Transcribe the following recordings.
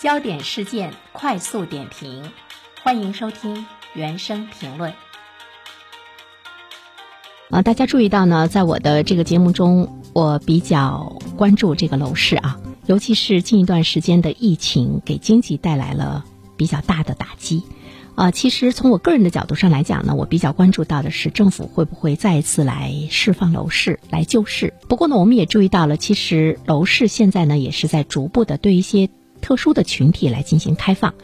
焦点事件快速点评，欢迎收听原声评论。啊，大家注意到呢，在我的这个节目中，我比较关注这个楼市啊，尤其是近一段时间的疫情给经济带来了比较大的打击。啊，其实从我个人的角度上来讲呢，我比较关注到的是政府会不会再一次来释放楼市来救市。不过呢，我们也注意到了，其实楼市现在呢也是在逐步的对一些特殊的群体来进行开放。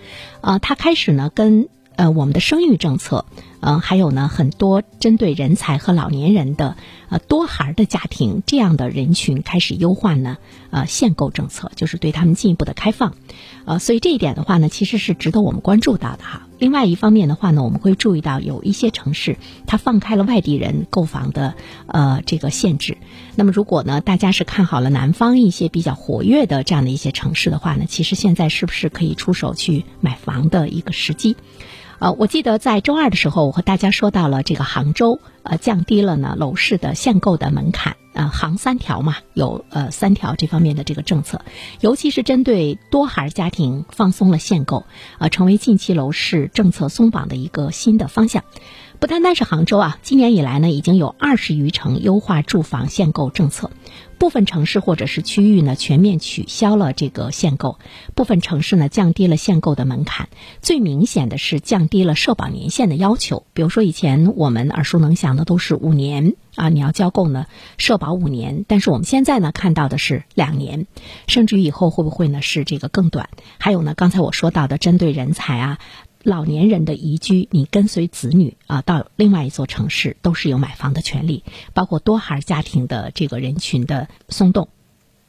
啊，它开始呢跟呃我们的生育政策。呃，还有呢，很多针对人才和老年人的呃多孩的家庭这样的人群开始优化呢，呃限购政策，就是对他们进一步的开放，呃，所以这一点的话呢，其实是值得我们关注到的哈。另外一方面的话呢，我们会注意到有一些城市它放开了外地人购房的呃这个限制。那么如果呢，大家是看好了南方一些比较活跃的这样的一些城市的话呢，其实现在是不是可以出手去买房的一个时机？呃，我记得在周二的时候，我和大家说到了这个杭州，呃，降低了呢楼市的限购的门槛，呃，杭三条嘛，有呃三条这方面的这个政策，尤其是针对多孩家庭放松了限购，呃，成为近期楼市政策松绑的一个新的方向。不单单是杭州啊，今年以来呢，已经有二十余城优化住房限购政策。部分城市或者是区域呢，全面取消了这个限购；部分城市呢，降低了限购的门槛。最明显的是降低了社保年限的要求。比如说，以前我们耳熟能详的都是五年啊，你要交够呢社保五年。但是我们现在呢，看到的是两年，甚至于以后会不会呢是这个更短？还有呢，刚才我说到的针对人才啊。老年人的移居，你跟随子女啊到另外一座城市，都是有买房的权利，包括多孩家庭的这个人群的松动。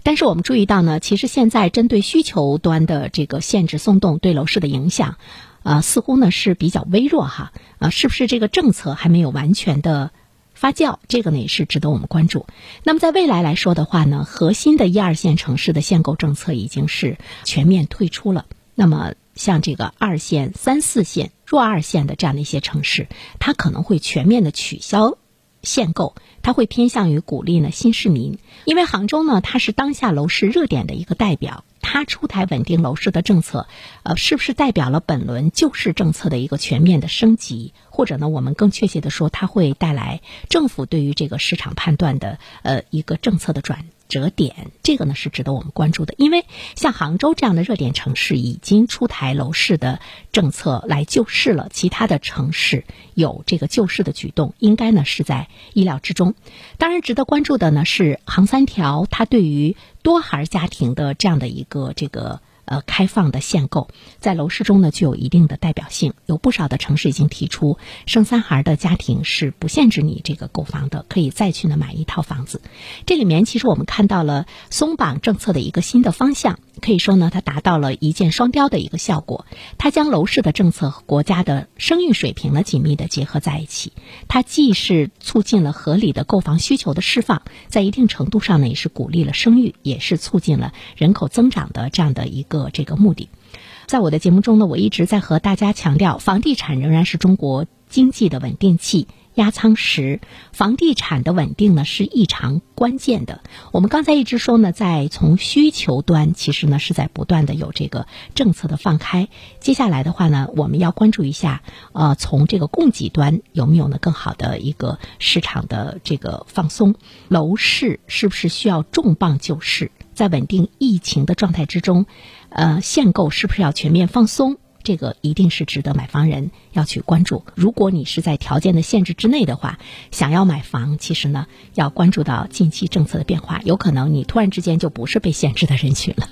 但是我们注意到呢，其实现在针对需求端的这个限制松动对楼市的影响，啊，似乎呢是比较微弱哈。啊，是不是这个政策还没有完全的发酵？这个呢也是值得我们关注。那么在未来来说的话呢，核心的一二线城市的限购政策已经是全面退出了。那么。像这个二线、三四线、弱二线的这样的一些城市，它可能会全面的取消限购，它会偏向于鼓励呢新市民，因为杭州呢它是当下楼市热点的一个代表，它出台稳定楼市的政策，呃，是不是代表了本轮救市政策的一个全面的升级？或者呢，我们更确切的说，它会带来政府对于这个市场判断的呃一个政策的转。折点，这个呢是值得我们关注的，因为像杭州这样的热点城市已经出台楼市的政策来救市了，其他的城市有这个救市的举动，应该呢是在意料之中。当然，值得关注的呢是杭三条，它对于多孩家庭的这样的一个这个。呃，开放的限购在楼市中呢具有一定的代表性，有不少的城市已经提出，生三孩的家庭是不限制你这个购房的，可以再去呢买一套房子。这里面其实我们看到了松绑政策的一个新的方向，可以说呢它达到了一箭双雕的一个效果。它将楼市的政策和国家的生育水平呢紧密的结合在一起，它既是促进了合理的购房需求的释放，在一定程度上呢也是鼓励了生育，也是促进了人口增长的这样的一个。的这个目的，在我的节目中呢，我一直在和大家强调，房地产仍然是中国经济的稳定器、压舱石。房地产的稳定呢是异常关键的。我们刚才一直说呢，在从需求端，其实呢是在不断的有这个政策的放开。接下来的话呢，我们要关注一下，呃，从这个供给端有没有呢更好的一个市场的这个放松？楼市是不是需要重磅救市？在稳定疫情的状态之中，呃，限购是不是要全面放松？这个一定是值得买房人要去关注。如果你是在条件的限制之内的话，想要买房，其实呢，要关注到近期政策的变化，有可能你突然之间就不是被限制的人群了。